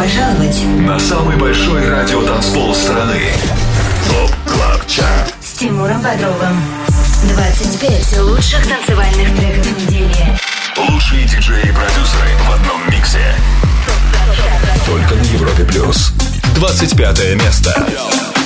пожаловать на самый большой радиотанцпол страны. ТОП КЛАБ ЧАРТ с Тимуром Бодровым. 25 лучших танцевальных треков недели. Лучшие диджеи и продюсеры в одном миксе. Только на Европе Плюс. 25 место.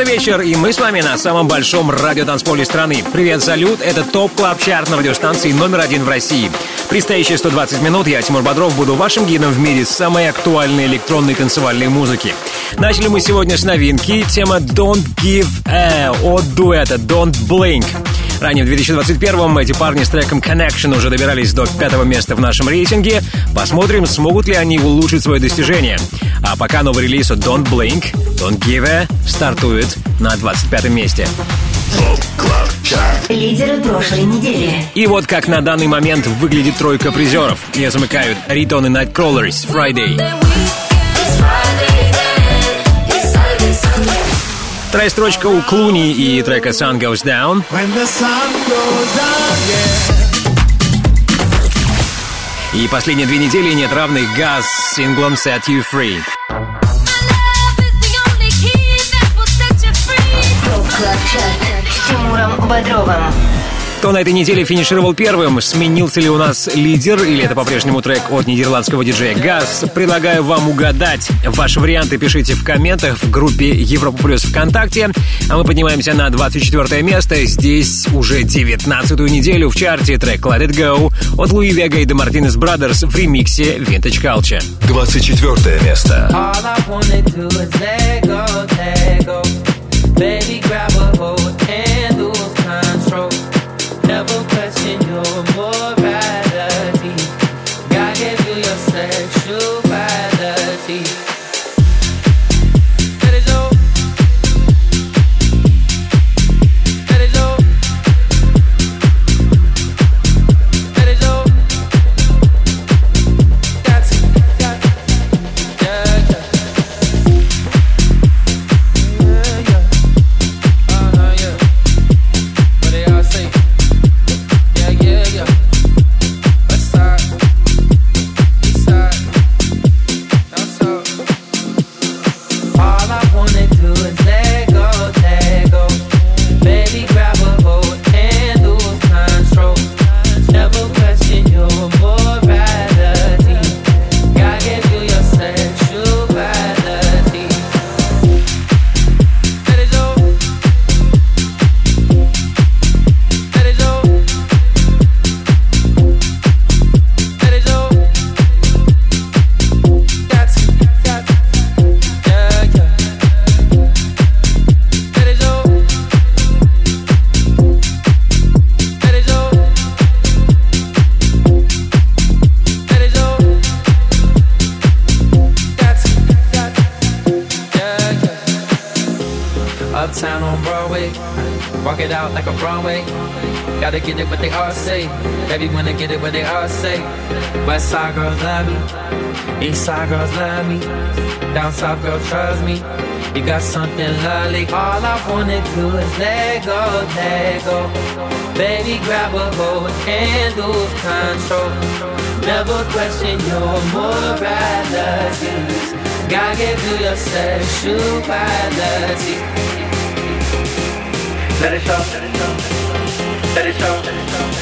Вечер, и мы с вами на самом большом радиотанцполе страны. Привет, салют, это Top Club Chart на радиостанции номер один в России. Предстоящие 120 минут я, Тимур Бодров, буду вашим гидом в мире самой актуальной электронной танцевальной музыки. Начали мы сегодня с новинки, тема Don't Give A от дуэта Don't Blink. Ранее в 2021-м эти парни с треком Connection уже добирались до пятого места в нашем рейтинге. Посмотрим, смогут ли они улучшить свое достижение. А пока новый релиз от Don't Blink, Don't Give A стартует на 25 месте. Лидеры прошлой недели. И вот как на данный момент выглядит тройка призеров. Ее замыкают Ритон и Nightcrawlers Friday. Вторая строчка у Клуни и трека Sun Goes Down. И последние две недели нет равных Газ с синглом Set You Free. с Тимуром Бодровым. Кто на этой неделе финишировал первым? Сменился ли у нас лидер или это по-прежнему трек от нидерландского диджея Газ? Предлагаю вам угадать. Ваши варианты пишите в комментах в группе Европа Плюс ВКонтакте. А мы поднимаемся на 24 место. Здесь уже 19-ю неделю в чарте трек Let It Go от Луи Вега и The Martinez Brothers в ремиксе Vintage Culture. 24 место. Baby, grab a hold and lose control. Never question your what they all say. West side girls love me. East side girls love me. Down south girls trust me. You got something lovely. All I wanna do is let go, let go. Baby, grab a hold and lose control. Never question your morality. Gotta get through your sexuality. Let it show. Let it show. Let it show. Let it show.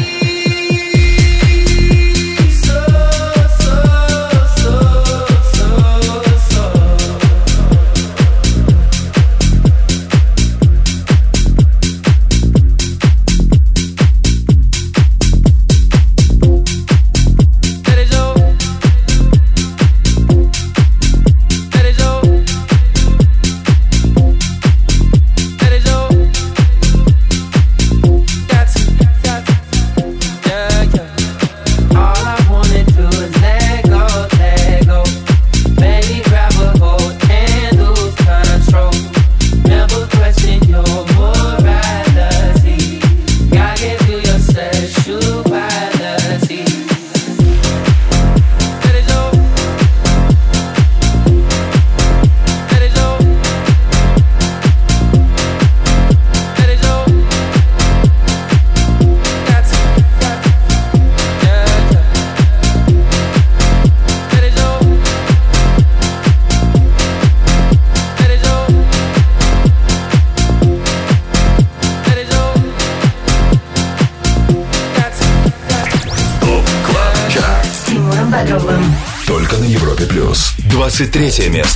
событиями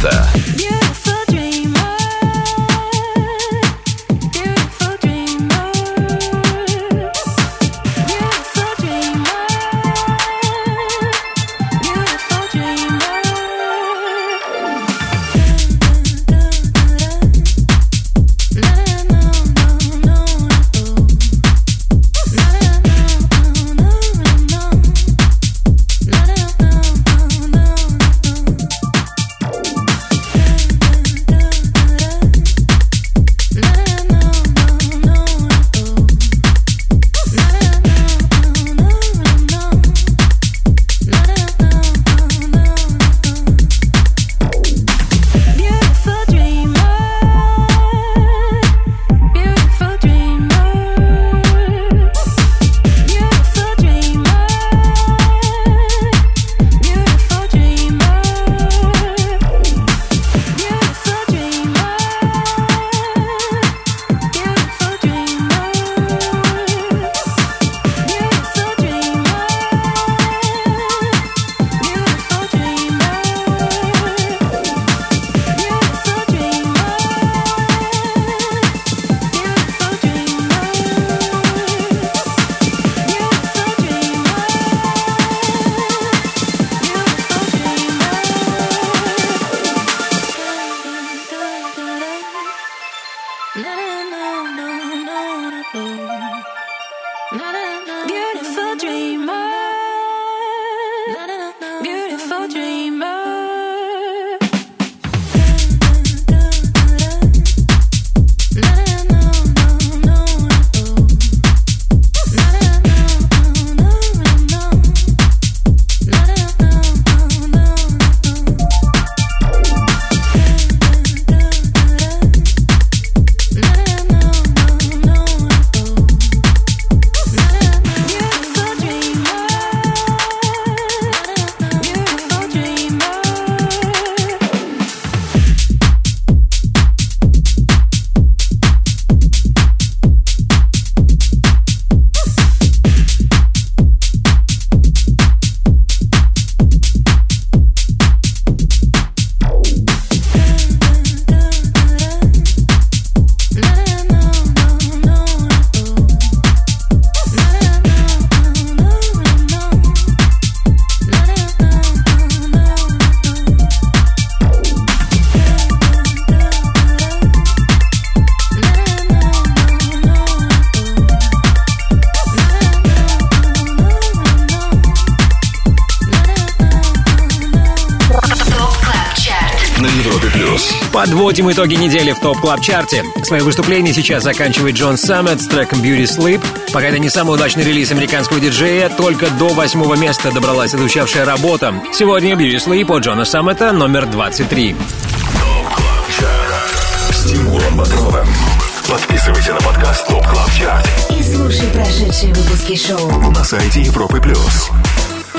Подводим итоги недели в Top Club Chart е Свои выступления сейчас заканчивает Джон Саммет с треком Beauty Sleep. Пока это не самый удачный релиз американского диджея, только до восьмого места добралась отзвучавшая работа. Сегодня Beauty Sleep от Джона Саммета номер 23. С Тимуром Бодровым. Подписывайся на подкаст Top Club Chart. И слушай прошедшие выпуски шоу на сайте Европы Плюс.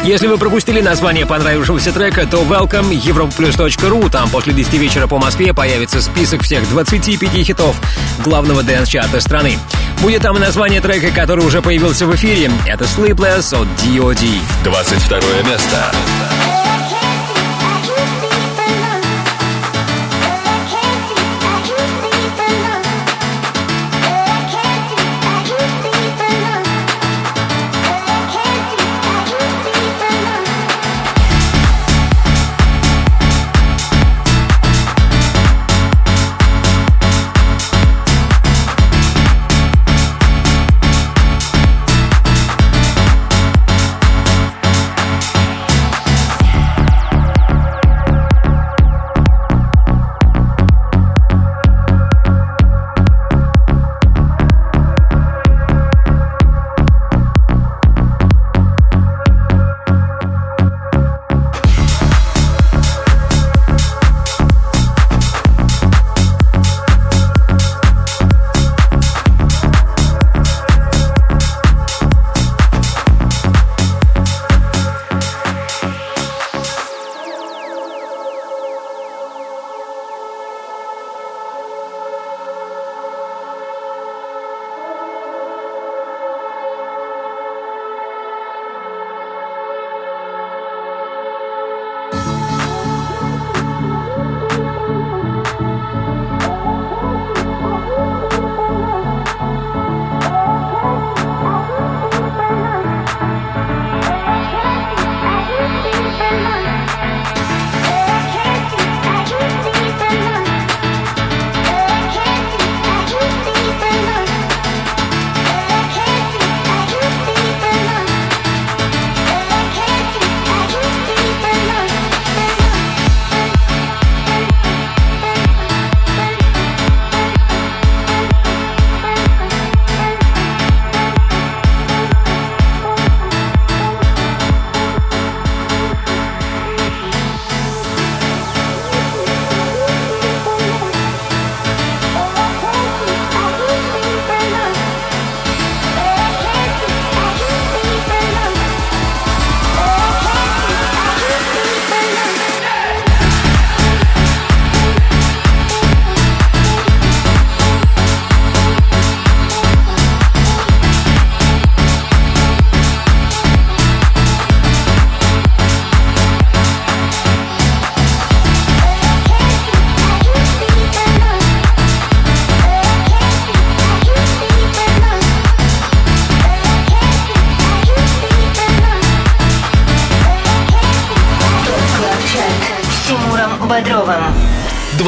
Если вы пропустили название понравившегося трека, то welcome europlus.ru. Там после 10 вечера по Москве появится список всех 25 хитов главного дэнс-чарта страны. Будет там и название трека, который уже появился в эфире. Это Sleepless от D.O.D. 22 место. Бодровым.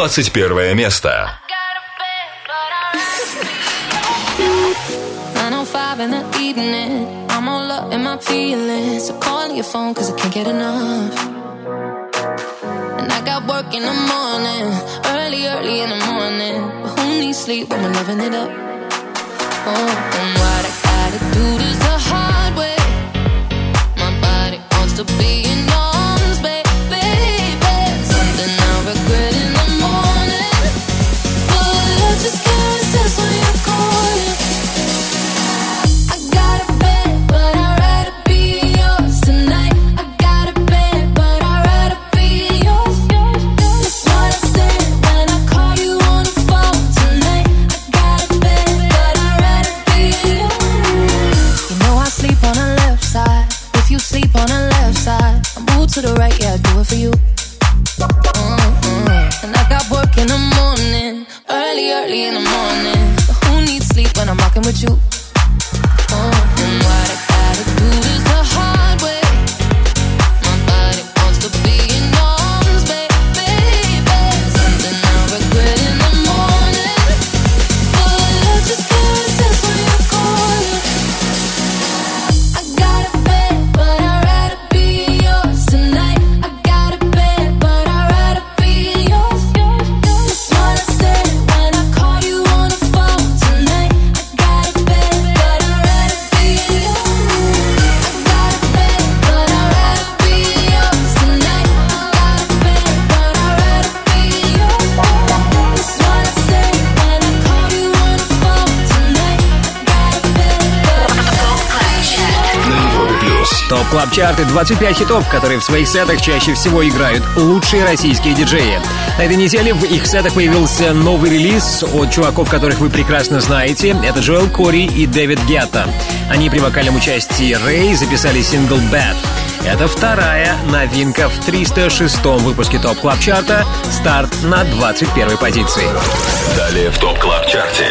21 место. 25 хитов, которые в своих сетах чаще всего играют лучшие российские диджеи. На этой неделе в их сетах появился новый релиз от чуваков, которых вы прекрасно знаете. Это Джоэл Кори и Дэвид Гетта. Они при вокальном участии Рэй записали сингл «Bad». Это вторая новинка в 306 выпуске Top Club Chart а. Старт на 21 позиции. Далее в Top Club Chart е.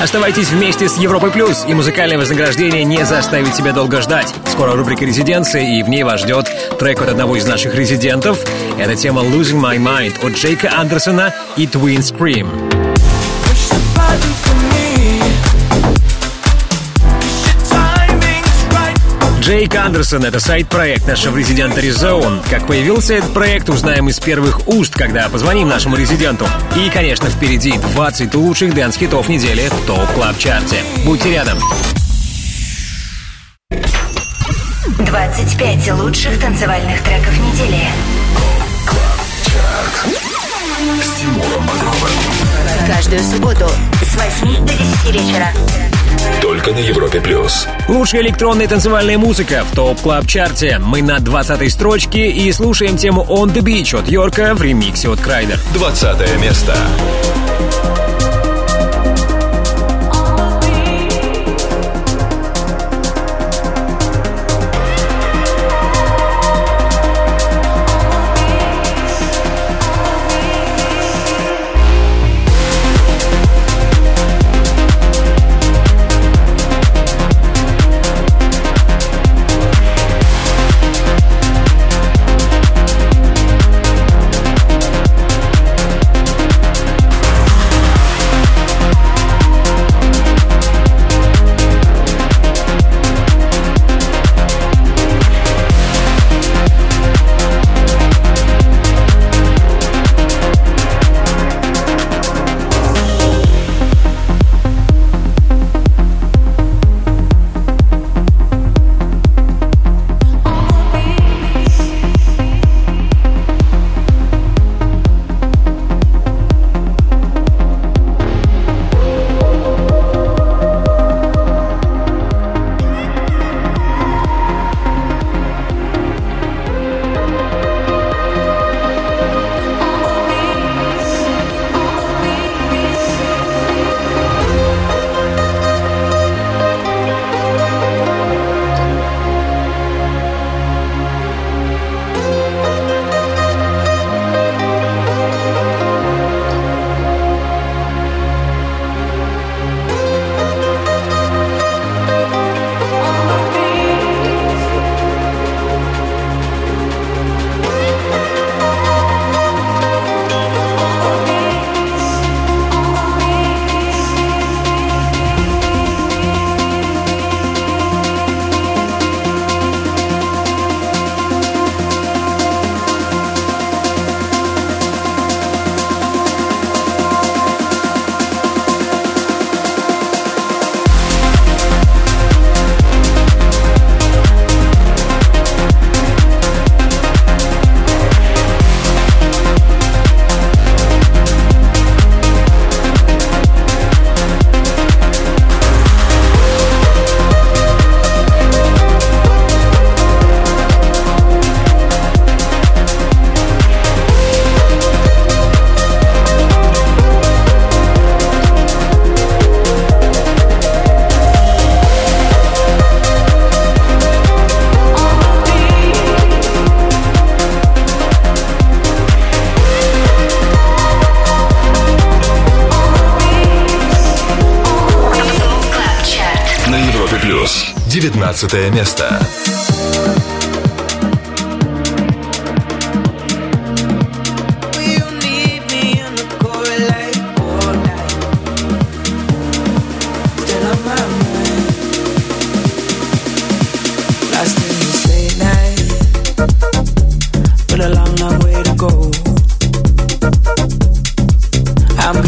Оставайтесь вместе с Европой Плюс, и музыкальное вознаграждение не заставит себя долго ждать. Скоро рубрика «Резиденция», и в ней вас ждет трек от одного из наших резидентов. Это тема «Losing My Mind» от Джейка Андерсона и Twin Scream. Джейк Андерсон — это сайд-проект нашего резидента Резоун. Как появился этот проект, узнаем из первых уст, когда позвоним нашему резиденту. И, конечно, впереди 20 лучших дэнс-хитов недели в Top Club Chart е. Будьте рядом. 25 лучших танцевальных треков недели. С Тимуром Бодровым. Каждую субботу с 8 до 10 вечера. Только на Европе Плюс. Лучшая электронная танцевальная музыка в Top Club Chart е. Мы на 20 строчке и слушаем тему On the Beach от Йорка в ремиксе от Крайдер. 20 место.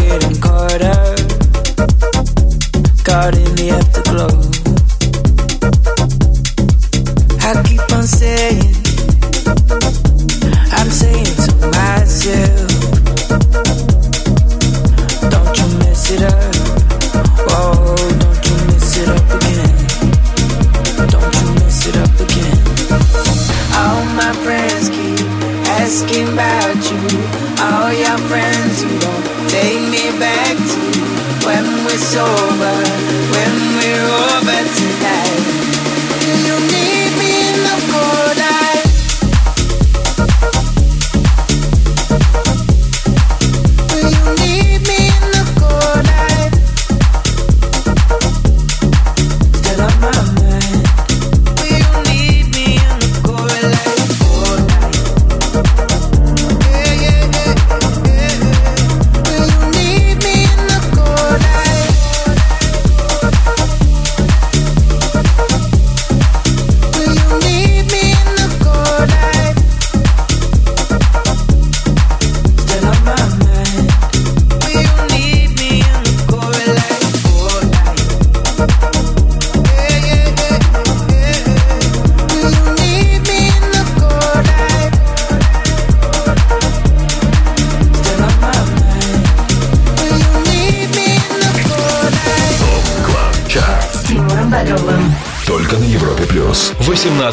getting colder, caught in the afterglow. I keep on saying, I'm saying to myself, don't you mess it up. Oh, don't you mess it up again. Don't you mess it up again. All my friends keep asking about you. All your friends you don't take me back to when we're sober, when we're over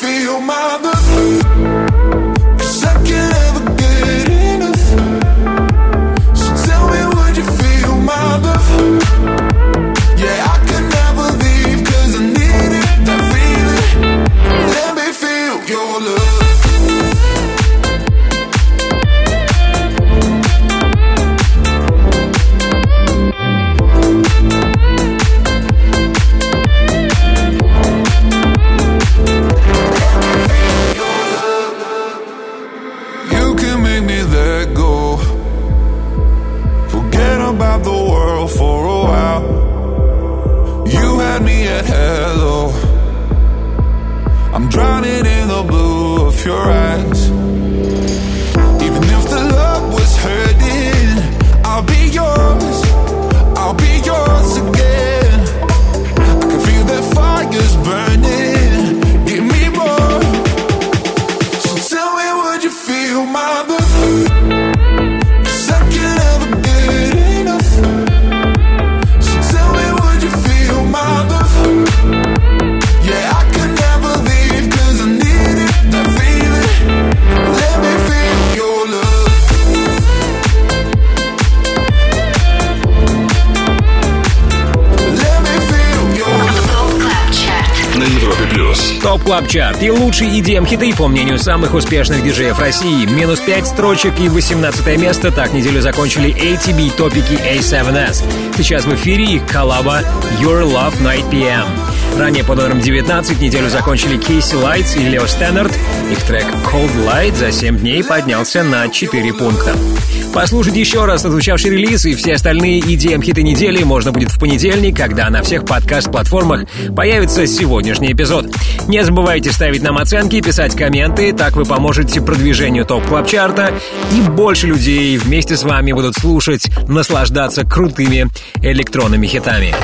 feel my love? if you're right. Чарт и лучшие EDM хиты, по мнению самых успешных диджеев России. Минус 5 строчек и 18 место. Так неделю закончили ATB топики A7S. Сейчас в эфире их коллаба Your Love Night PM. Ранее под номером 19 неделю закончили Casey Lights и Лео Стэннерд. Их трек Cold Light за 7 дней поднялся на 4 пункта. Послушать еще раз отзвучавший релиз и все остальные EDM-хиты недели можно будет в понедельник, когда на всех подкаст-платформах появится сегодняшний эпизод. Не забывайте ставить нам оценки, писать комменты, так вы поможете продвижению Top Club Chart а, и больше людей вместе с вами будут слушать, наслаждаться крутыми электронными хитами.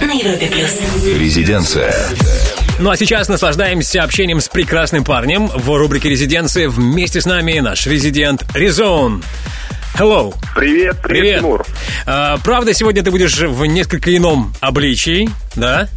На Европе Плюс. Резиденция. Ну а сейчас наслаждаемся общением с прекрасным парнем в рубрике «Резиденция». Вместе с нами наш резидент Резон. Hello. Привет, привет, Привет. Тимур. А, правда, сегодня ты будешь в несколько ином обличии, да?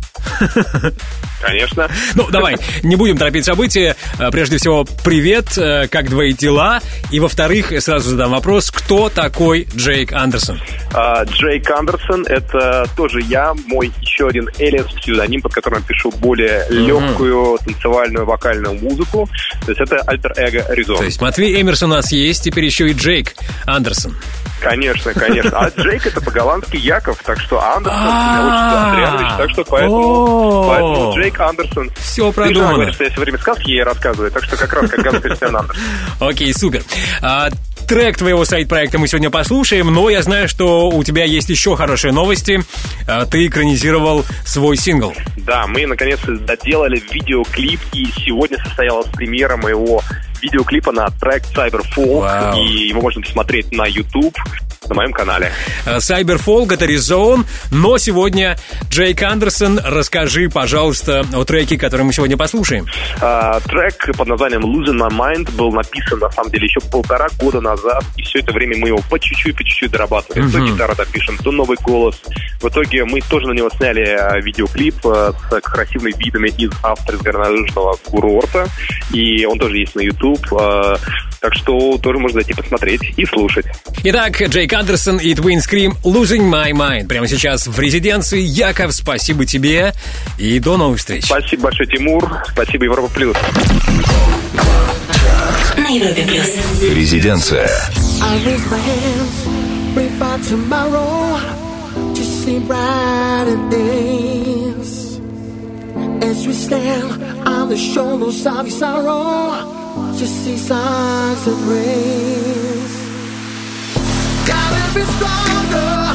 Конечно. Ну, давай, не будем торопить события. А, Прежде всего, привет, э, как твои дела? И, во-вторых, сразу задам вопрос, кто такой Джейк Андерсон? А, Джейк Андерсон — это тоже я, мой еще один элиас псевдоним, под которым пишу более легкую танцевальную вокальную музыку. То есть это альтер-эго Резон. То есть Матвей Эмерсон у нас есть, теперь еще и Джейк Андерсон. Конечно, конечно. А Джейк это по-голландски Яков, так что Андерсон А. так что поэтому, поэтому Джейк Андерсон. Все продумано. говоришь, что я все время сказки ей рассказываю, так что как раз как Ганс Кристиан Андерсон. Окей, супер. А, Трек твоего сайт-проекта мы сегодня послушаем, но я знаю, что у тебя есть еще хорошие новости. А, ты экранизировал свой сингл. Да, мы наконец-то доделали видеоклип, и сегодня состоялась премьера моего видеоклипа на трек Cyberfolk, Вау. и его можно посмотреть на YouTube на моем канале. Cyberfolk — это Резон, но сегодня Джейк Андерсон, расскажи, пожалуйста, о треке, который мы сегодня послушаем. А, трек под названием Losing My Mind был написан, на самом деле, еще полтора года назад, и все это время мы его по чуть-чуть, по чуть-чуть дорабатывали. То гитару допишем, то новый голос. В итоге мы тоже на него сняли а, видеоклип а, с красивыми видами из авторского курорта, и он тоже есть на YouTube, а, так что тоже можно зайти посмотреть и слушать. Итак, Джейк Андерсон и Twin Scream «Losing My Mind» прямо сейчас в резиденции. Яков, спасибо тебе и до новых встреч. Спасибо большое, Тимур. Спасибо, Европа Плюс. Резиденция. I raise my hands, pray for tomorrow to see brighter days. As we stand on the shoulders of your sorrow, to see signs of grace. Gotta be stronger,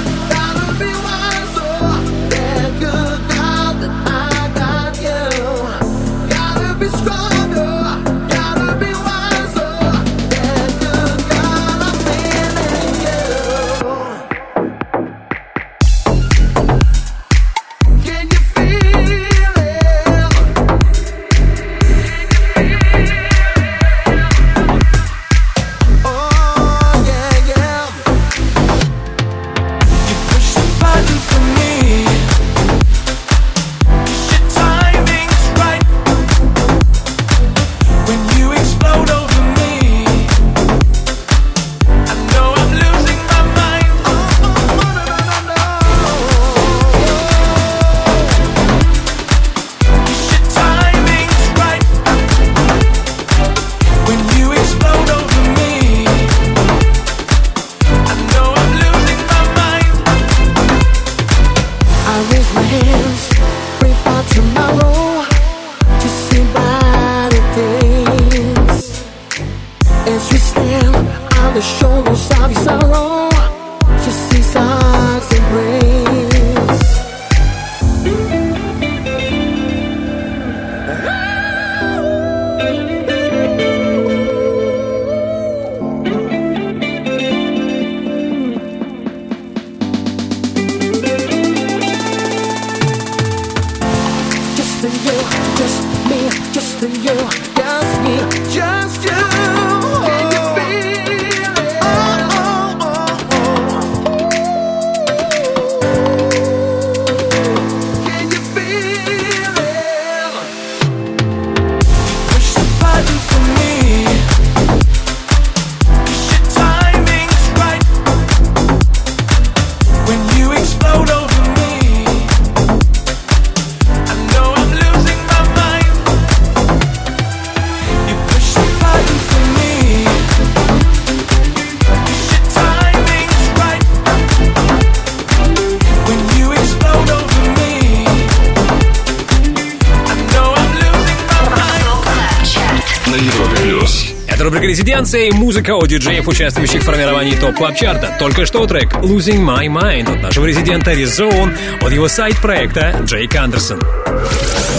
и музыка от диджеев, участвующих в формировании Top Club Chart а Только что трек «Losing My Mind» от нашего резидента Резон от его сайд-проекта Джейк Андерсон.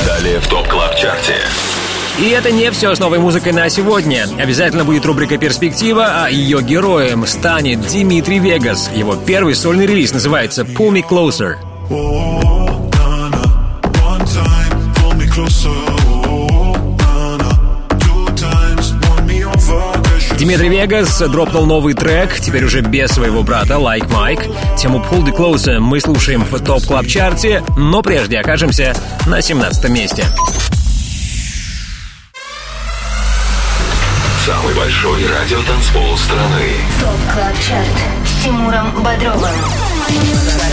Далее в Top Club Chart е. И это не все с новой музыкой на сегодня. Обязательно будет рубрика «Перспектива», а ее героем станет Димитрий Вегас. Его первый сольный релиз называется «Pull Me Closer». Димитрий Вегас дропнул новый трек, теперь уже без своего брата, Like Mike. Тему Pull the Closer мы слушаем в топ клаб чарте но прежде окажемся на 17 месте. Самый большой радиотанцпол страны. ТОП КЛАБ ЧАРТ с Тимуром Бодровым.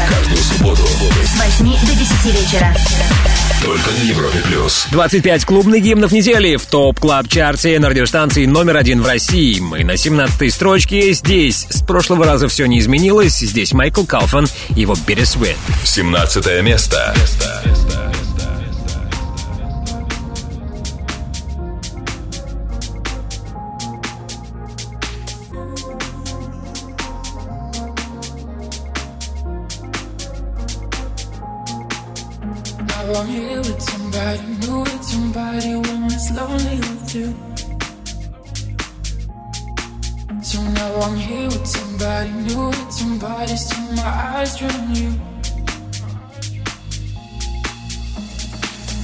Каждую субботу С 8 до 10 вечера. Только на Европе плюс. 25 клубных гимнов недели в топ клаб чарте на радиостанции номер один в России. Мы на 17 строчке. Здесь с прошлого раза все не изменилось. Здесь Майкл Калфан и его Bittersweet. 17 место. 15 место. I'm here with somebody new, with somebody when it's lonely with you. So now I'm here with somebody new, with somebody, so my eyes drown you.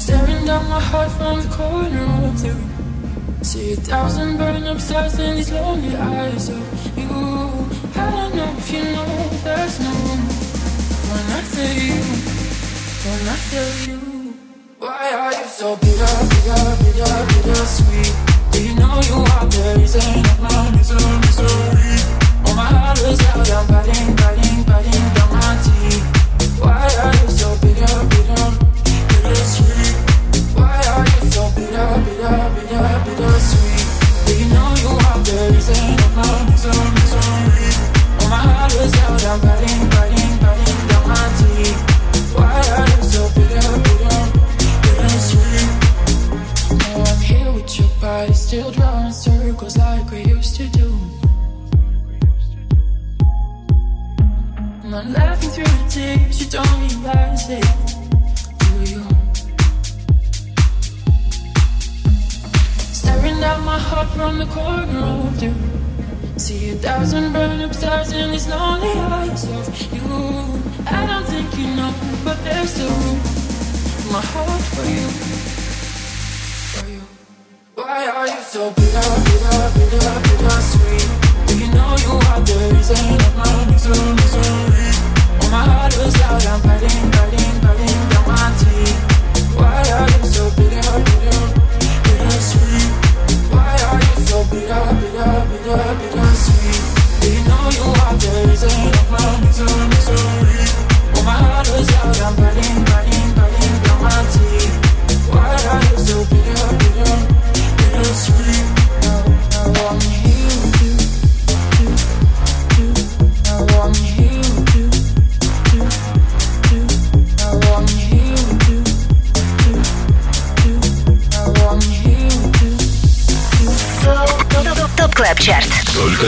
Staring down my heart from the corner of the room. See a thousand burn up stars in these lonely eyes of you. I don't know if you know there's no room say you when I feel you? Why are you so bitter, bitter, bitter, bitter sweet? Do you know you are the reason of my misery, misery? Oh, my heart is out, I'm biting, biting, biting down my teeth. Why are you so bitter, bitter, bitter sweet? Why are you so bitter, bitter, bitter, bitter sweet? Do you know you are the reason of my misery, misery? Oh, my heart is out, I'm biting, biting, biting down my teeth. still drawing circles like we used to do. And I'm laughing through the tears, you don't realize it, do you? Staring at my heart from the corner of the. See a thousand burn up stars in these lonely eyes of you. I don't think you know, but there's still room. My heart for you. Why are you so bitter, bitter, bitter, bitter sweet? Do you know you are the reason of my misery, misery? My heart is out, I'm biting, biting, biting down my teeth. Why are you so bitter, bitter, bitter sweet? Why are you so bitter, bitter, bitter, bitter sweet?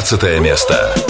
Снабжаем вас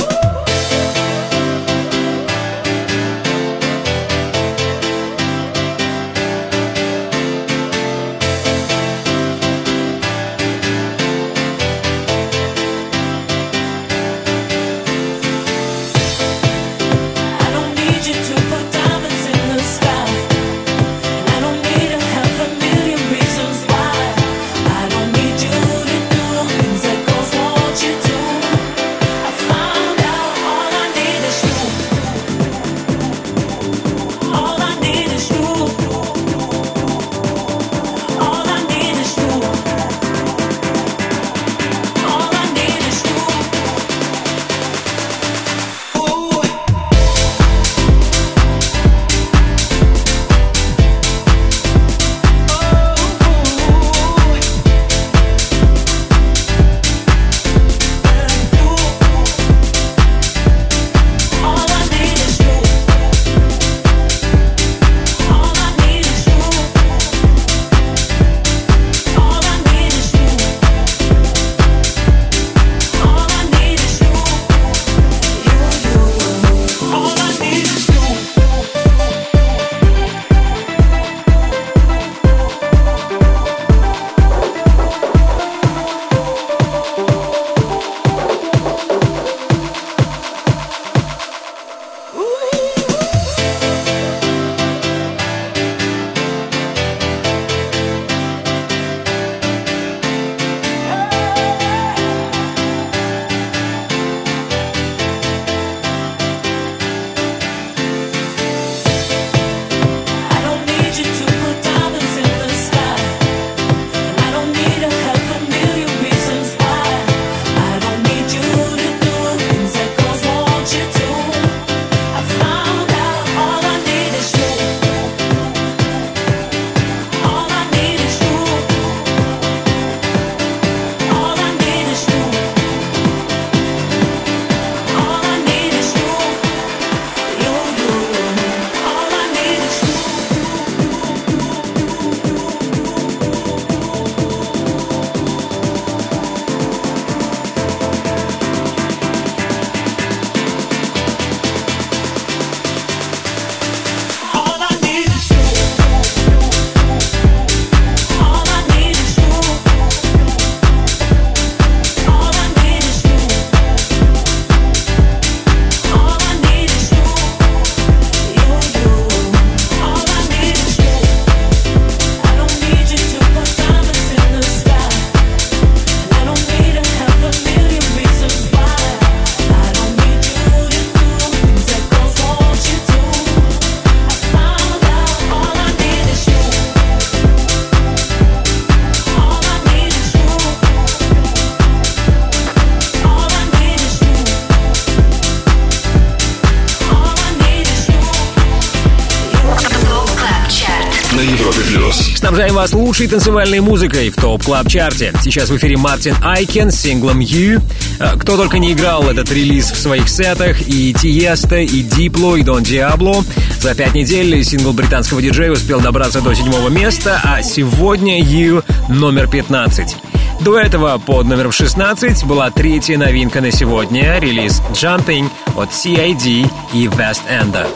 лучшей танцевальной музыкой в Top Club Chart е. Сейчас в эфире Мартин Айкен с синглом You. А, кто только не играл этот релиз в своих сетах, и Тиесто, и Дипло, и Дон Диабло. За пять недель сингл британского диджея успел добраться до седьмого места, а сегодня You номер 15. До этого под номером 16 была третья новинка на сегодня, релиз Jumping от CID и West End.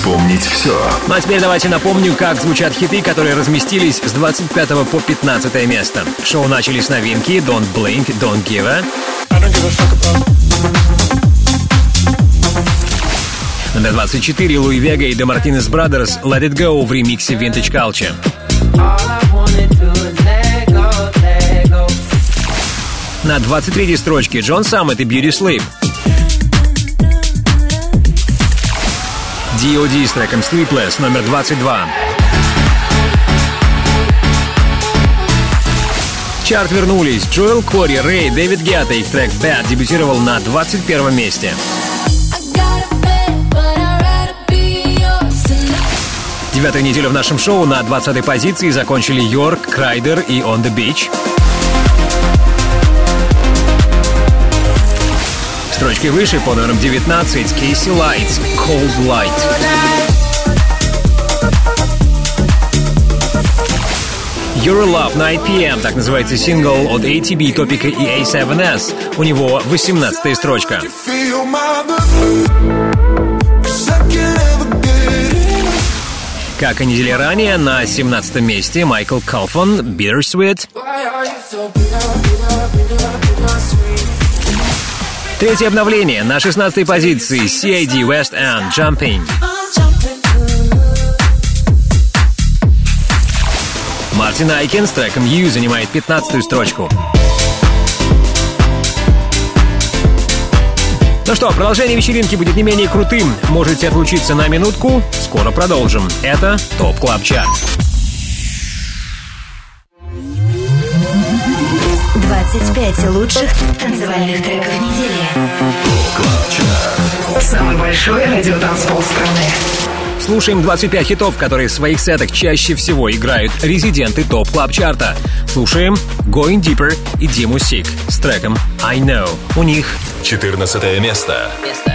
Вспомнить все. Ну а теперь давайте напомню, как звучат хиты, которые разместились с 25 по 15 место. Шоу начали с новинки Don't Blink, Don't Give a. На 24 Луи Вега и Martinez Brothers Let It Go в ремиксе Vintage Culture. На 23 строчке Джон Саммет и Beauty Sleep. D.O.D. с треком Sleepless, номер 22. чарт вернулись. Джоэл Кори, Рэй, Дэвид Гетта. Их трек Bad дебютировал на 21 месте. Девятую неделю в нашем шоу на 20-й позиции закончили Йорк, Крайдер и On the Beach. Строчкой выше по номерам 19 Кейси Lights Cold Light. Your Love Night PM, так называется сингл от ATB, Топика и A7S. У него 18 строчка. Как и недели ранее, на 17 месте Майкл Калфон «Bittersweet». Третье обновление на 16 позиции CID West End «Jumping». Мартин Айкен с треком «You» занимает 15 строчку. Ну что, продолжение вечеринки будет не менее крутым. Можете отлучиться на минутку. Скоро продолжим. Это Top Club Chart. 25 лучших танцевальных треков большой радиотанцпол страны. Слушаем 25 хитов, которые в своих сетах чаще всего играют резиденты топ клаб чарта Слушаем Going Deeper и Диму Сик с треком I Know. У них 14 место. место.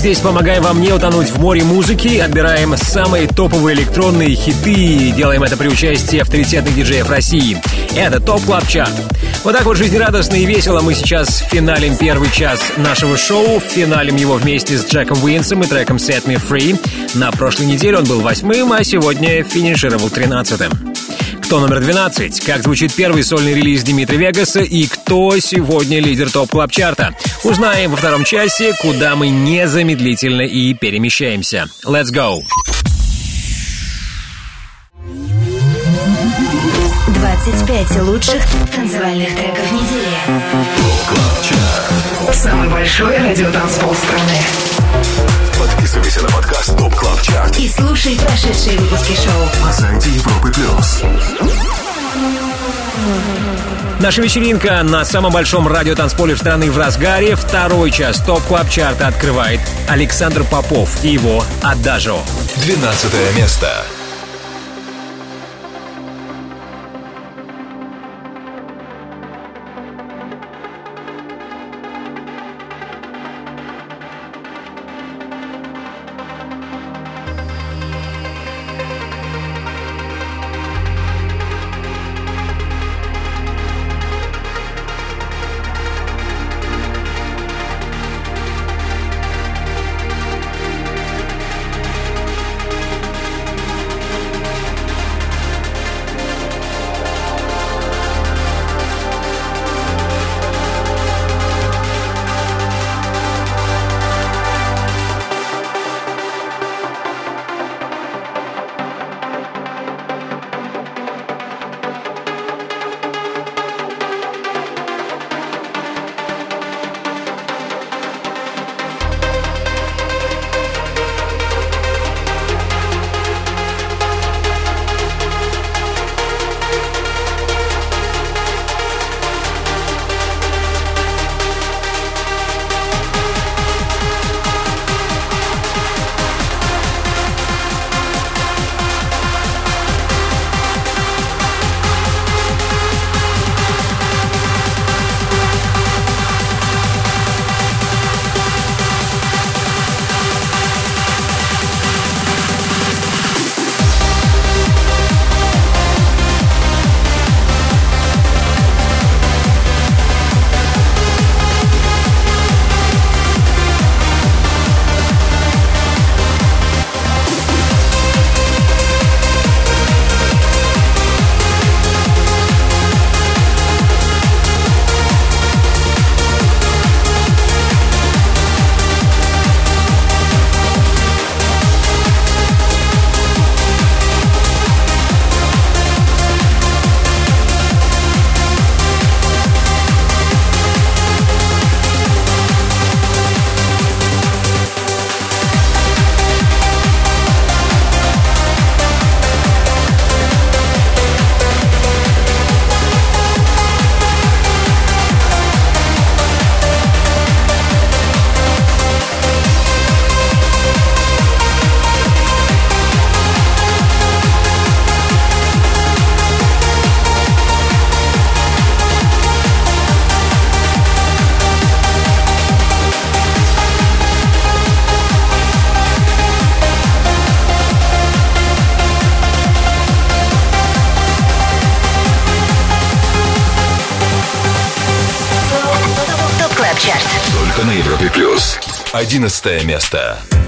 Здесь помогаем вам не утонуть в море музыки, отбираем самые топовые электронные хиты и делаем это при участии авторитетных диджеев России. Это Top Club Chart. Вот так вот жизнерадостно и весело мы сейчас финалим первый час нашего шоу. Финалим его вместе с Джеком Уинсом и треком Set Me Free. На прошлой неделе он был восьмым, а сегодня финишировал тринадцатым. Кто номер 12? Как звучит первый сольный релиз Димитри Вегаса и кто сегодня лидер Top Club Chart а Узнаем во втором часе, куда мы незамедлительно и перемещаемся. Let's go! 25 лучших танцевальных треков недели. Самый большой радиотанцпол страны. Подписывайся на подкаст Top Club Chart И слушай прошедшие выпуски шоу. на сайте Европы Плюс. Наша вечеринка на самом большом радиотанцполе страны в разгаре. Второй час топ клаб чарта открывает Александр Попов и его «Адажо». 12 место. 11 место.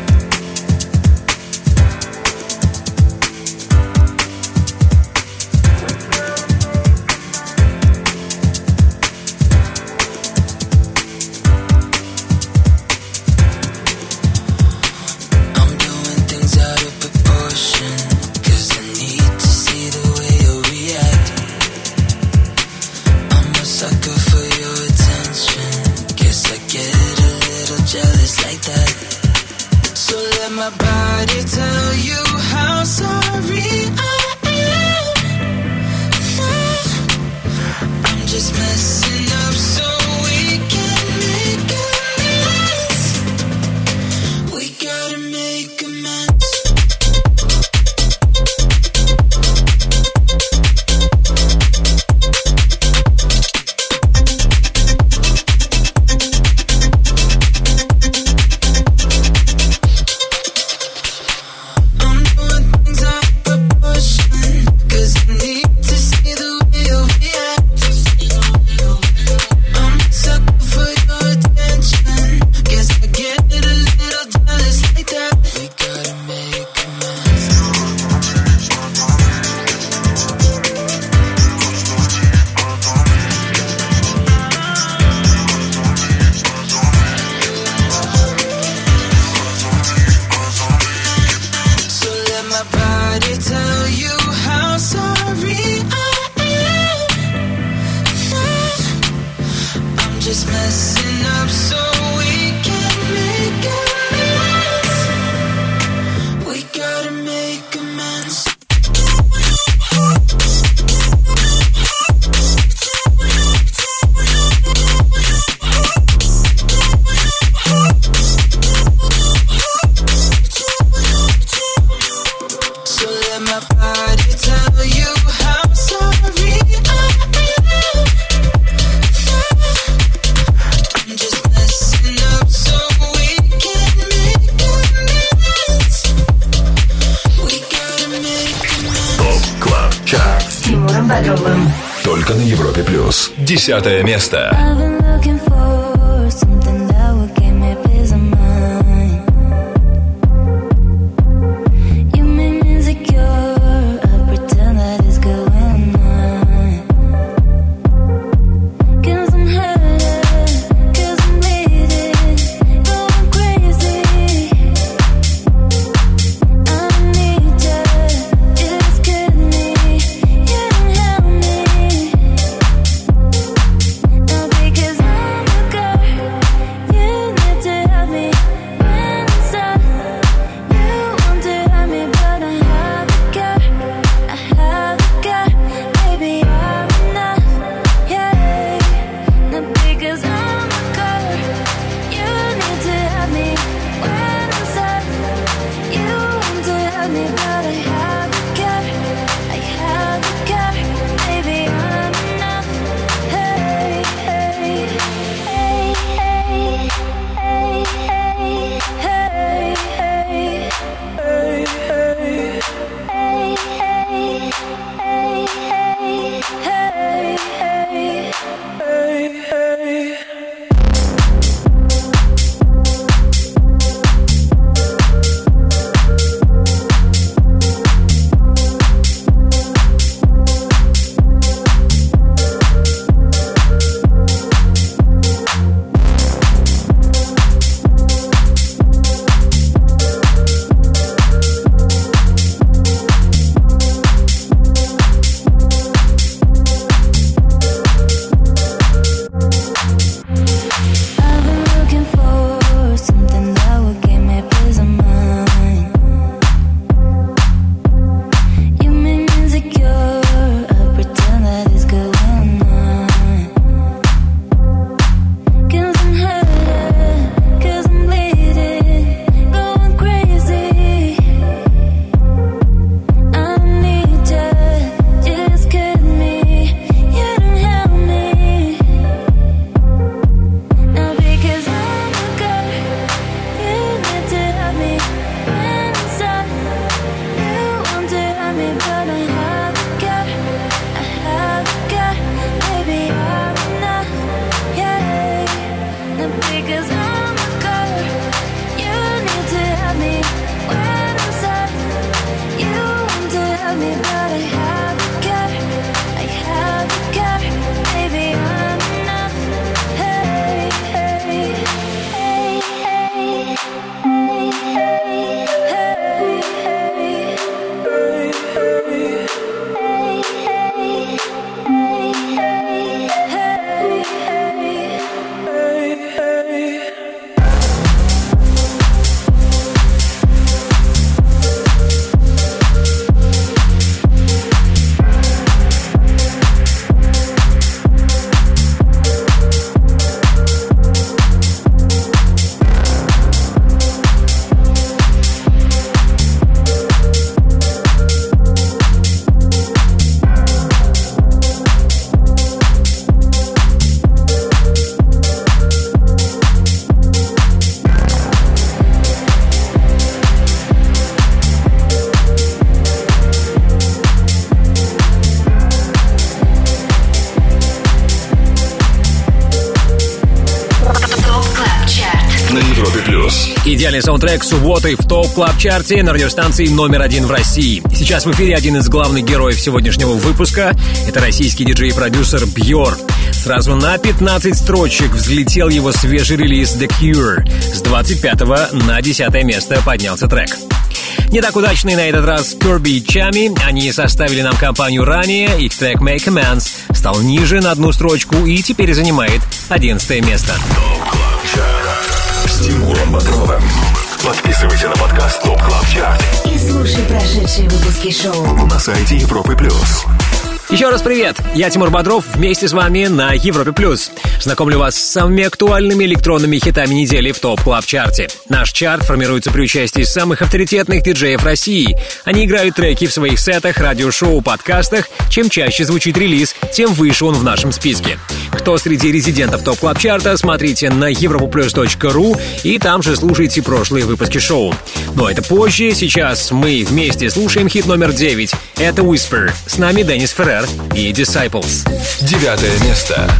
10 место. Идеальный саундтрек субботы в топ клаб чарте на радиостанции номер один в России. Сейчас в эфире один из главных героев сегодняшнего выпуска. Это российский диджей и продюсер Бьор. Сразу на 15 строчек взлетел его свежий релиз The Cure. С 25 на 10 место поднялся трек. Не так удачный на этот раз Kirby и Chami. Они составили нам компанию ранее. Их трек Make Amends стал ниже на одну строчку и теперь занимает 11 место. С Тимуром Бодровым. Подписывайся на подкаст Top Club Chart. И слушай прошедшие выпуски шоу на сайте Европы Плюс. Еще раз привет! Я Тимур Бодров вместе с вами на Европе Плюс. Знакомлю вас с самыми актуальными электронными хитами недели в Top Club Chart е. Наш чарт формируется при участии самых авторитетных диджеев России. Они играют треки в своих сетах, радиошоу, подкастах. Чем чаще звучит релиз, тем выше он в нашем списке. Кто среди резидентов Top Club Chart а, смотрите на europaplus.ru и там же слушайте прошлые выпуски шоу. Но это позже, сейчас мы вместе слушаем хит номер 9. Это Whisper. С нами Dennis Ferrer и Disciples. Девятое место.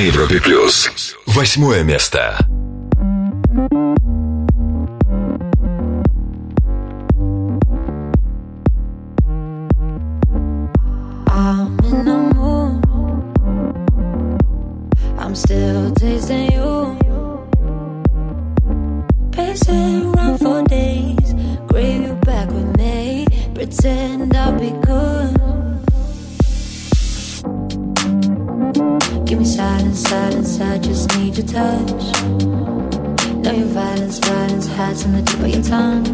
На Европе Плюс. Восьмое место. just need your touch. Know your violence, violence hides in the tip of your tongue.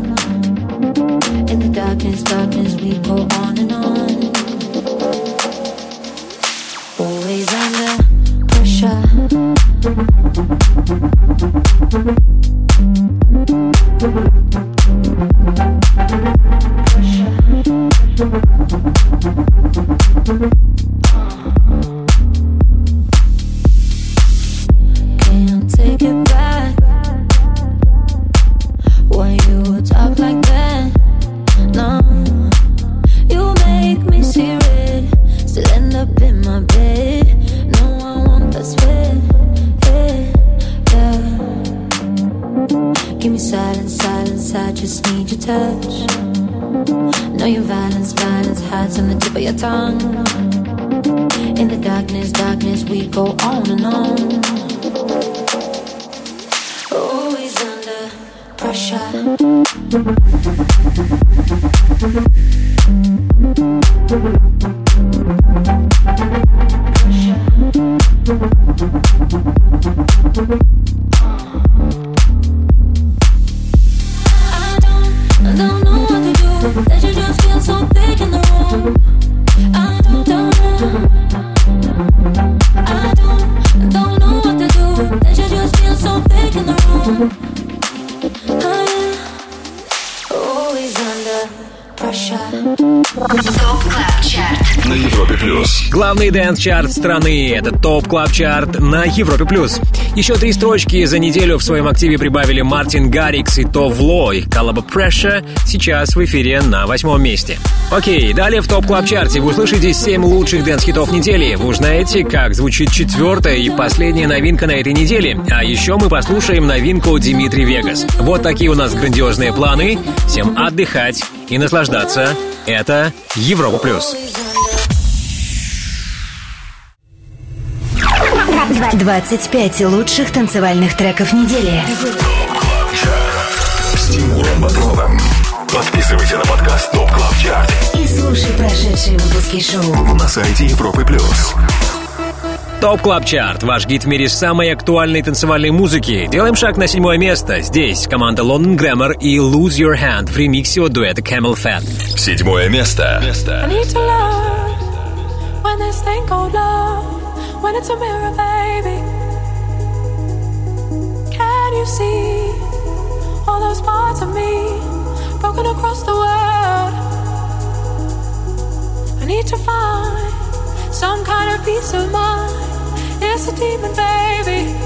In the darkness, darkness, we go on and on. Always under pressure. Главный dance-чарт страны — это Top Club Chart на Европе Плюс. Еще три строчки за неделю в своем активе прибавили Martin Garrix и Tove Lo. Их коллаба Pressure сейчас в эфире на восьмом месте. Окей, далее в Top Club Chart е вы услышите 7 лучших dance-хитов недели. Вы узнаете, как звучит четвертая и последняя новинка на этой неделе. А еще мы послушаем новинку Dimitri Vegas. Вот такие у нас грандиозные планы. Всем отдыхать и наслаждаться. Это Европа Плюс. 25 лучших танцевальных треков недели. С Тимуром Бодровым. Подписывайся на подкаст Top Club Chart. И слушай прошедшие выпуски шоу на сайте Европы Плюс. Top Club Chart, ваш гид в мире самой актуальной танцевальной музыки. Делаем шаг на седьмое место. Здесь команда London Grammar и Lose Your Hand в ремиксе от дуэта CamelPhat. Седьмое место. I need to learn when this thing called love when it's a mirror, see all those parts of me broken across the world? I need to find some kind of peace of mind. It's a demon, baby.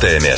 Пятое место.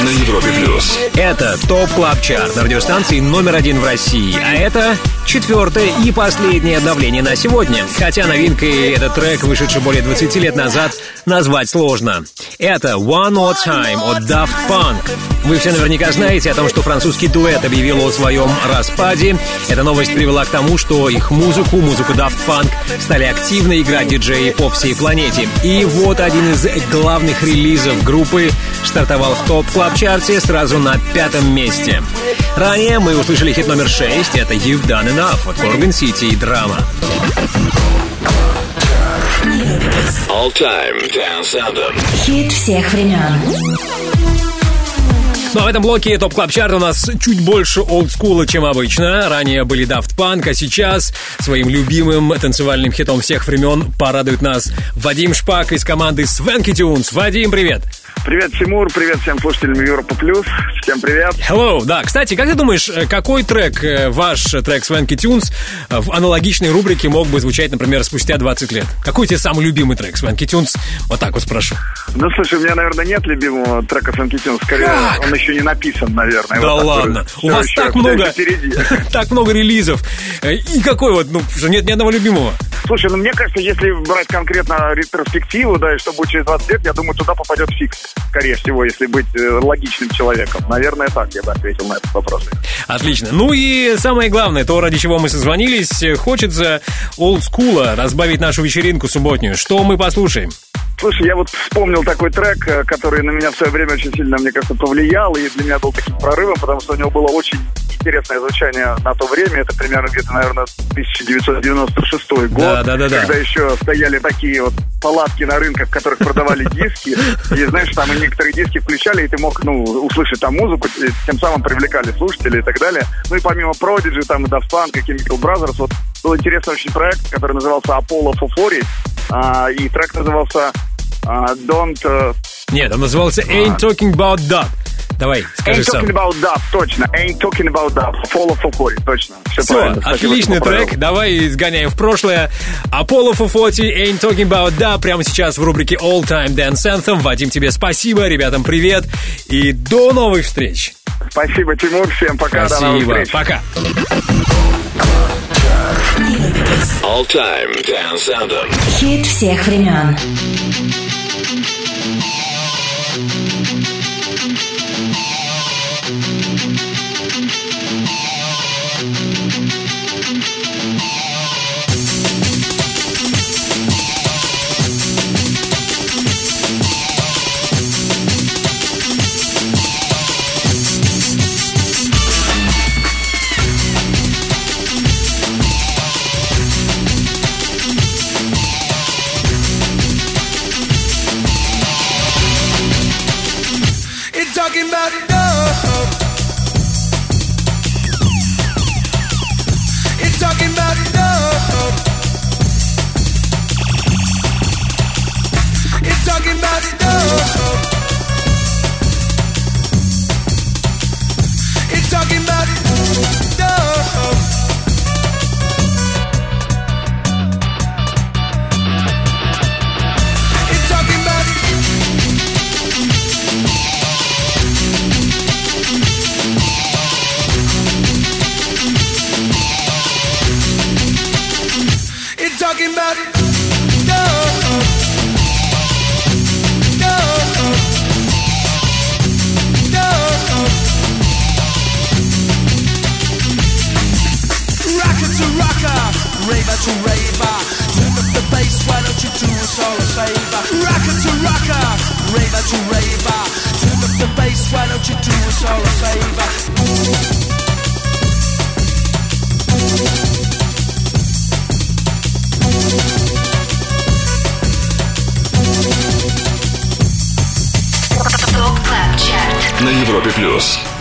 На Европе Плюс. Это Top Club Chart на радиостанции номер один в России. А это четвертое и последнее обновление на сегодня. Хотя новинкой этот трек, вышедший более 20 лет назад, назвать сложно. Это One More Time от Daft Punk. Вы все наверняка знаете о том, что французский дуэт объявил о своем распаде. Эта новость привела к тому, что их музыку, музыку Daft Punk, стали активно играть диджеи по всей планете. И вот один из главных релизов группы стартовал в топ клаб чарте сразу на пятом месте. Ранее мы услышали хит номер 6, это You've Done Enough от Corgan City и Драма. All Time Dance Anthem. Хит всех времен. Ну а в этом блоке топ клаб чарт у нас чуть больше олдскула, чем обычно. Ранее были Daft Punk, а сейчас своим любимым танцевальным хитом всех времен порадует нас Вадим Шпак из команды Swanky Tunes. Вадим, привет! Привет, Тимур, привет всем слушателям Европа Плюс. Всем привет. Hello, да. Кстати, как ты думаешь, э, какой трек, э, ваш трек Swanky Tunes э, в аналогичной рубрике мог бы звучать, например, спустя 20 лет? Какой у тебя самый любимый трек Swanky Tunes? Вот так вот спрошу. Ну, слушай, у меня, наверное, нет любимого трека Swanky Tunes. Скорее, Как? он еще не написан, наверное. Да Вот такой ладно, всё у вас еще так много, так много релизов. И какой вот, ну, нет ни одного любимого? Слушай, ну мне кажется, если брать конкретно ретроспективу, да, и что будет через 20 лет, я думаю, туда попадет фикс, скорее всего, если быть э, логичным человеком. Наверное, так я бы ответил на этот вопрос. Отлично. Ну и самое главное, то, ради чего мы созвонились, хочется олдскула разбавить нашу вечеринку субботнюю. Что мы послушаем? Слушай, я вот вспомнил такой трек, э, который на меня в свое время очень сильно, мне кажется, повлиял, и для меня был таким прорывом, потому что у него было очень интересное звучание на то время. Это примерно где-то, наверное, 1996 год. Да, да, да, да. Когда еще стояли такие вот палатки на рынках, в которых продавали диски. И знаешь, там и некоторые диски включали, и ты мог, ну, услышать там музыку, тем самым привлекали слушателей и так далее. Ну и помимо Prodigy, там и Daft Punk, и Chemical Brothers, вот был интересный очень проект, который назывался Apollo Fufori, а, и трек назывался а, Don't... э, Нет, он назывался Ain't Talking About That. Давай, скажи Ain't сам. talking about that, точно. Ain't talking about that. Follow for Corey, точно. Все, Все, правильно. Спасибо, отличный поправил. трек. Давай сгоняем в прошлое. Apollo Fufoti, Ain't Talking About That. Прямо сейчас в рубрике All Time Dance Anthem. Вадим, тебе спасибо. Ребятам привет. И до новых встреч. Спасибо, Тимур. Всем пока. До новых Спасибо. встреч. Пока. All Time Dance Anthem. Хит всех времен.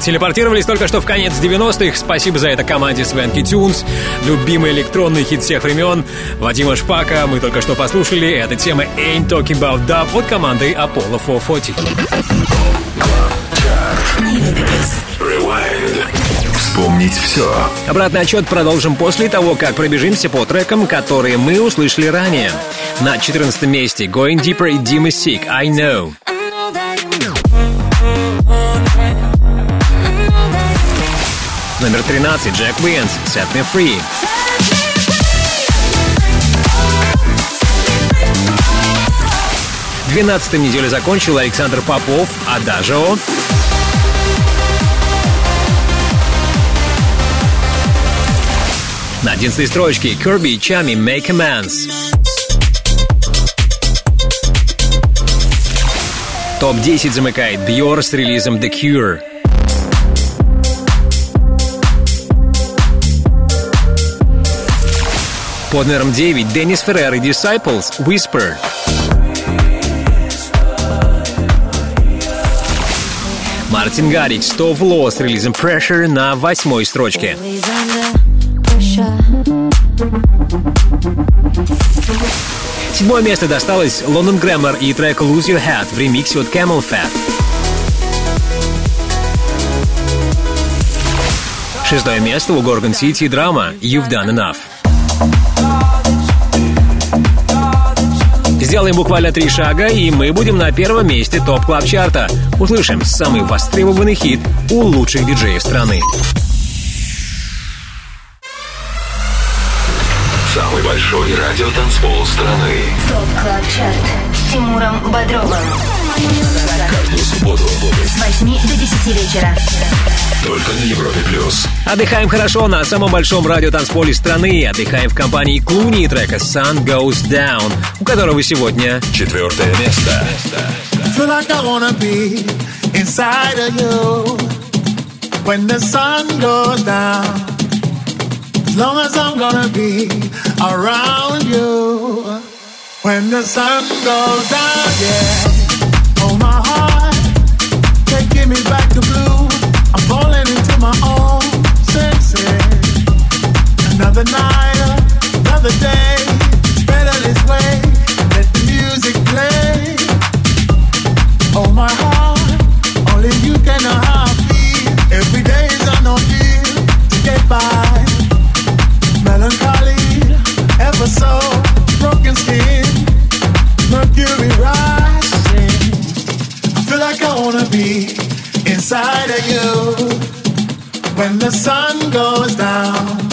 Телепортировались только что в конец 90-х. Спасибо за это команде Свенки Тюнс. Любимый электронный хит всех времен. Вадима Шпака мы только что послушали. Это тема Ain't Talking About Dub от команды Apollo 440. Rewind. Вспомнить все. Обратный отчет продолжим после того, как пробежимся по трекам, которые мы услышали ранее. На 14 месте Going Deeper и Dima Sick I Know. Номер 13 Jack Wins Set Me Free. Двенадцатую неделю закончил Александр Попов Адажио. На 11 строчке Curbi и Tchami Make Amends. Топ-10 замыкает Björk с релизом The Cure. Под номером 9 Деннис Феррер и Disciples Whisper. Мартин Гаррикс, Тов Ло с релизом Pressure на восьмой строчке. Седьмое место досталось Лондон Грэммер и трек Lose Your Head в ремиксе от Camel Fat. Шестое место у Горгон Сити драма You've Done Enough. Сделаем буквально три шага, и мы будем на первом месте топ клаб чарта Услышим самый востребованный хит у лучших диджеев страны. Самый большой радиотанцпол страны. ТОП КЛАБ ЧАРТ с Тимуром Бодровым. Каждую субботу С 8 до 10 вечера. Только на Европе+. плюс. Отдыхаем хорошо на самом большом радиотанцполе страны. Отдыхаем в компании Клуни и трека Sun Goes Down, у которого сегодня Четвертое место. Feel like I wanna be inside of you when the sun goes down. As long as I'm gonna be around you when the sun goes down, yeah. Inside of you. When the sun goes down.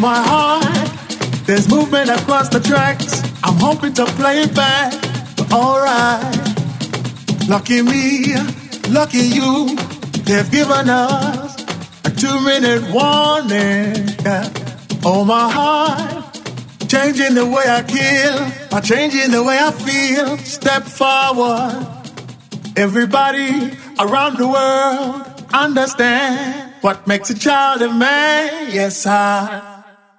My heart, there's movement across the tracks. I'm hoping to play it back, but alright. Lucky me, lucky you, they've given us a two minute warning. Oh, my heart, changing the way I kill, by changing the way I feel. Step forward. Everybody around the world understand what makes a child a man. Yes, I,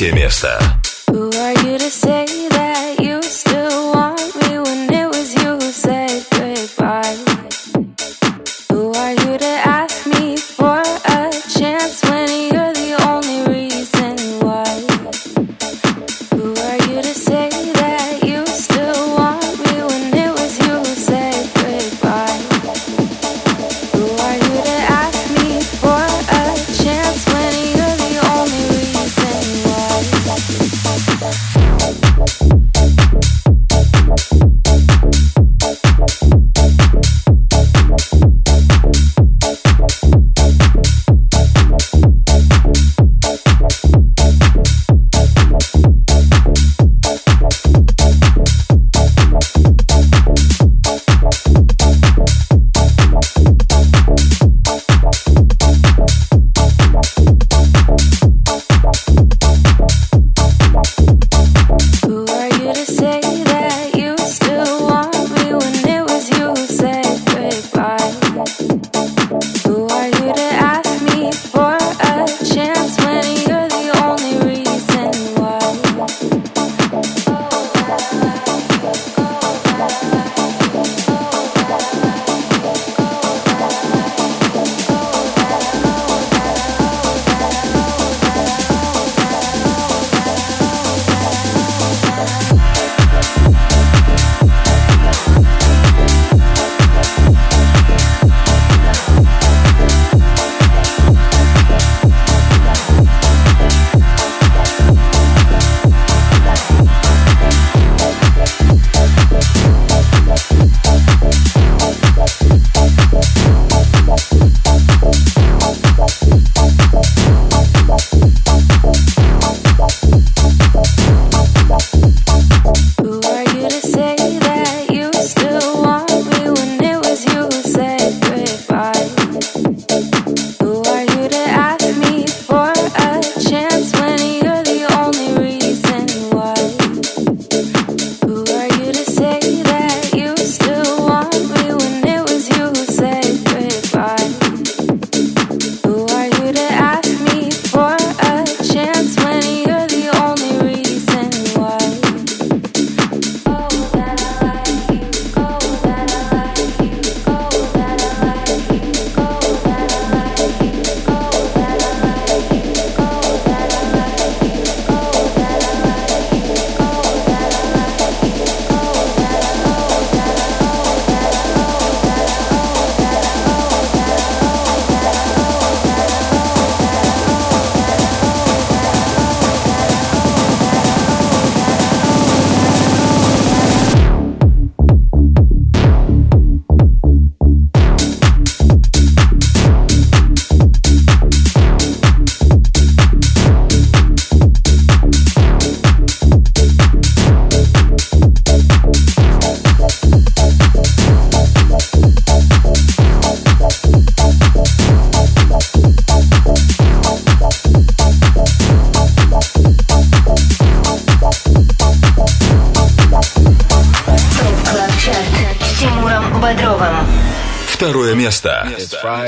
Третье место.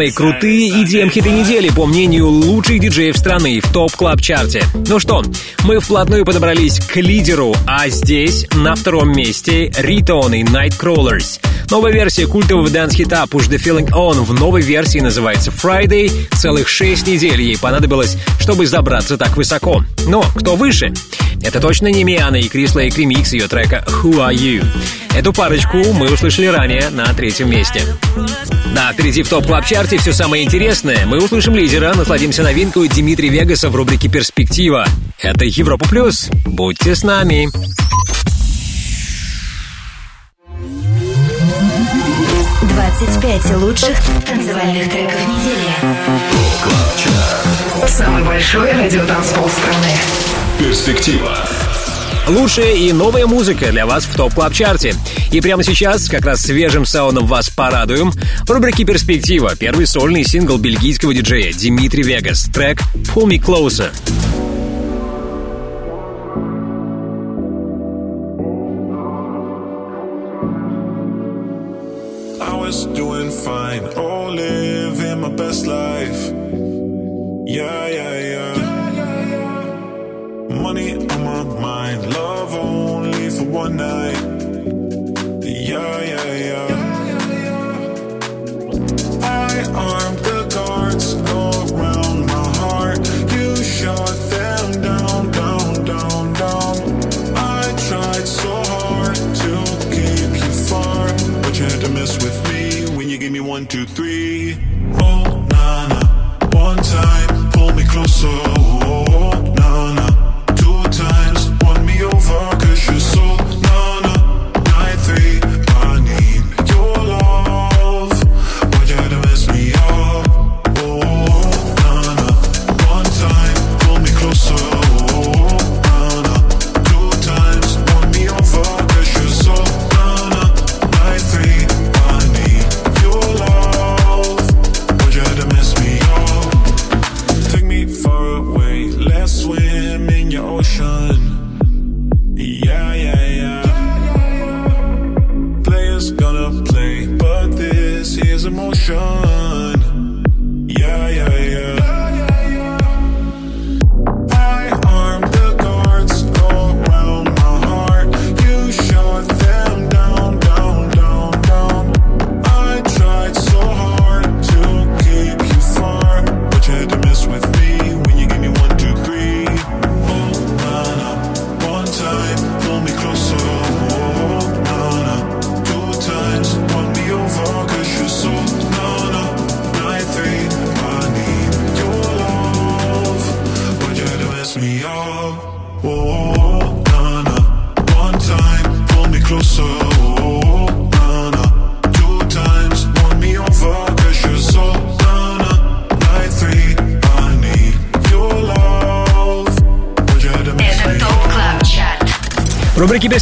Самые крутые EDM-хиты недели, по мнению лучших диджеев страны в Top Club Chart е. Ну что, мы вплотную подобрались к лидеру, а здесь на втором месте Riton и Nightcrawlers. Новая версия культового dance-хита Push the Feeling On в новой версии называется Friday. Целых шесть недель ей понадобилось, чтобы забраться так высоко. Но кто выше? Это точно не Миана и Chris Lake ремикс ее трека Who Are You. Эту парочку мы услышали ранее на третьем месте. Да, впереди в топ клаб чарте все самое интересное. Мы услышим лидера, насладимся новинкой Дмитрия Вегаса в рубрике «Перспектива». Это Европа Плюс. Будьте с нами. Двадцать пять лучших танцевальных треков недели. Самый большой радиотанцпол страны. Перспектива. Лучшая и новая музыка для вас в топ клаб чарте И прямо сейчас, как раз свежим саундом вас порадуем. В рубрике «Перспектива» первый сольный сингл бельгийского диджея Димитри Вегас. Трек «Pull Me Closer». Best life. Yeah, yeah, yeah. Money on my mind, love only for one night. Yeah, yeah, yeah. I armed the guards around my heart. You shot them down, down, down, down. I tried so hard to keep you far, but you had to mess with me when you gave me one, two, three. Oh,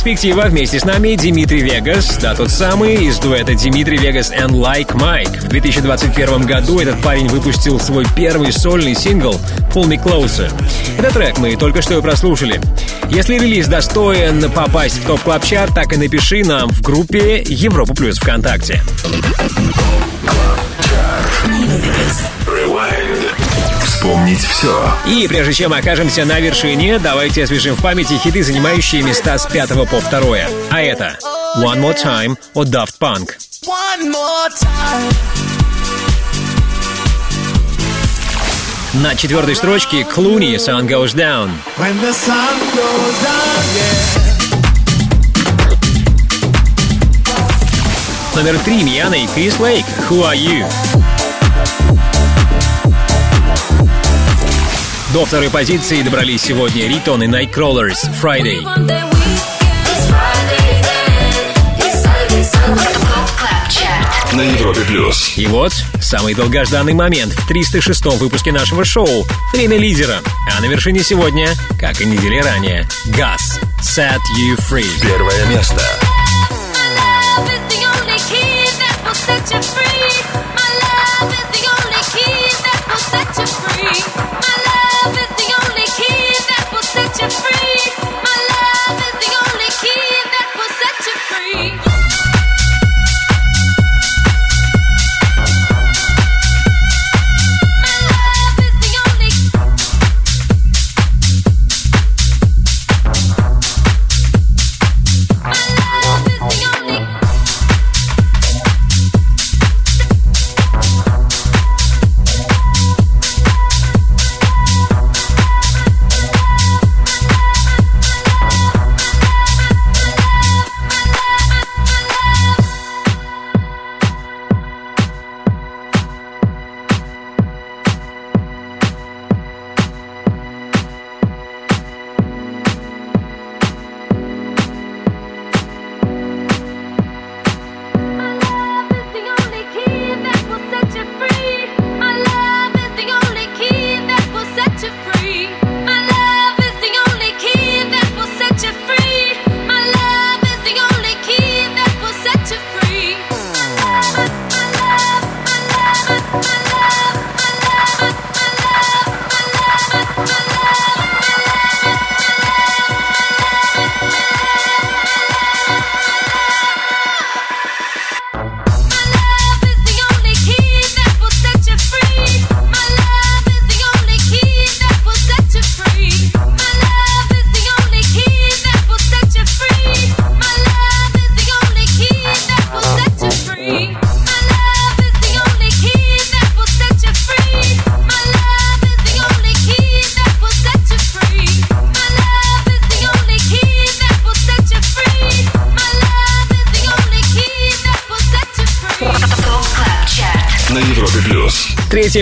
«Перспектива» вместе с нами Димитрий Вегас, да тот самый из дуэта Димитрий Вегас and Like Mike. В 2021 году этот парень выпустил свой первый сольный сингл «Pull Me Closer». Этот трек мы только что и прослушали. Если релиз достоин попасть в топ клаб чарт так и напиши нам в группе Европа Плюс ВКонтакте. Rewind. Вспомнить все. И прежде чем окажемся на вершине, давайте освежим в памяти хиты, занимающие места с пятого по второе. А это «One More Time» от Daft Punk. One more time. На четвертой строчке Клуни «Sun Goes Down». When the sun goes down, yeah. Номер три Мьяна и Крис Лейк «Who Are You?». До второй позиции добрались сегодня Ритон и Nightcrawlers «Friday». На Европе плюс. И вот самый долгожданный момент в 306-м выпуске нашего шоу «Время лидера». А на вершине сегодня, как и недели ранее, «Gas» «Set You Free». Первое место.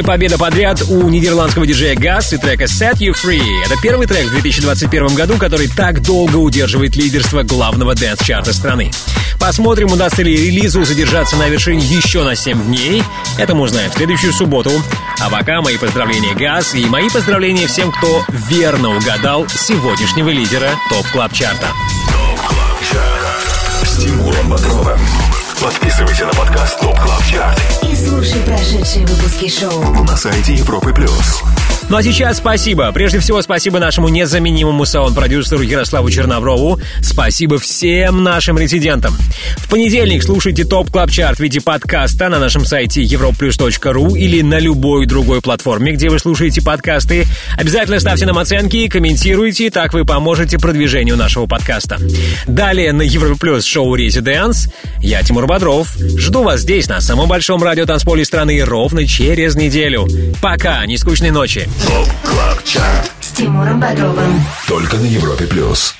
Победа подряд у нидерландского диджея Guz и трека Set You Free. Это первый трек в 2021 году, который так долго удерживает лидерство главного dance-чарта страны. Посмотрим, удастся ли релизу задержаться на вершине еще на 7 дней. Это мы узнаем в следующую субботу. А пока мои поздравления Guz и мои поздравления всем, кто верно угадал сегодняшнего лидера Top Club Chart а. Подписывайся на подкаст ТОП слушай прошедшие выпуски шоу на сайте Европы Плюс. Ну а сейчас спасибо. Прежде всего, спасибо нашему незаменимому саунд-продюсеру Ярославу Черноброву. Спасибо всем нашим резидентам. В понедельник слушайте Top Club Chart в виде подкаста на нашем сайте europaplus.ru или на любой другой платформе, где вы слушаете подкасты. Обязательно ставьте нам оценки, комментируйте, так вы поможете продвижению нашего подкаста. Далее на Европе Плюс шоу «Residence». Я Тимур Бодров. Жду вас здесь, на самом большом радиотанцполе страны, ровно через неделю. Пока, нескучной ночи. Top Club Chart. с Тимуром Бодровым. Только на Европе Плюс.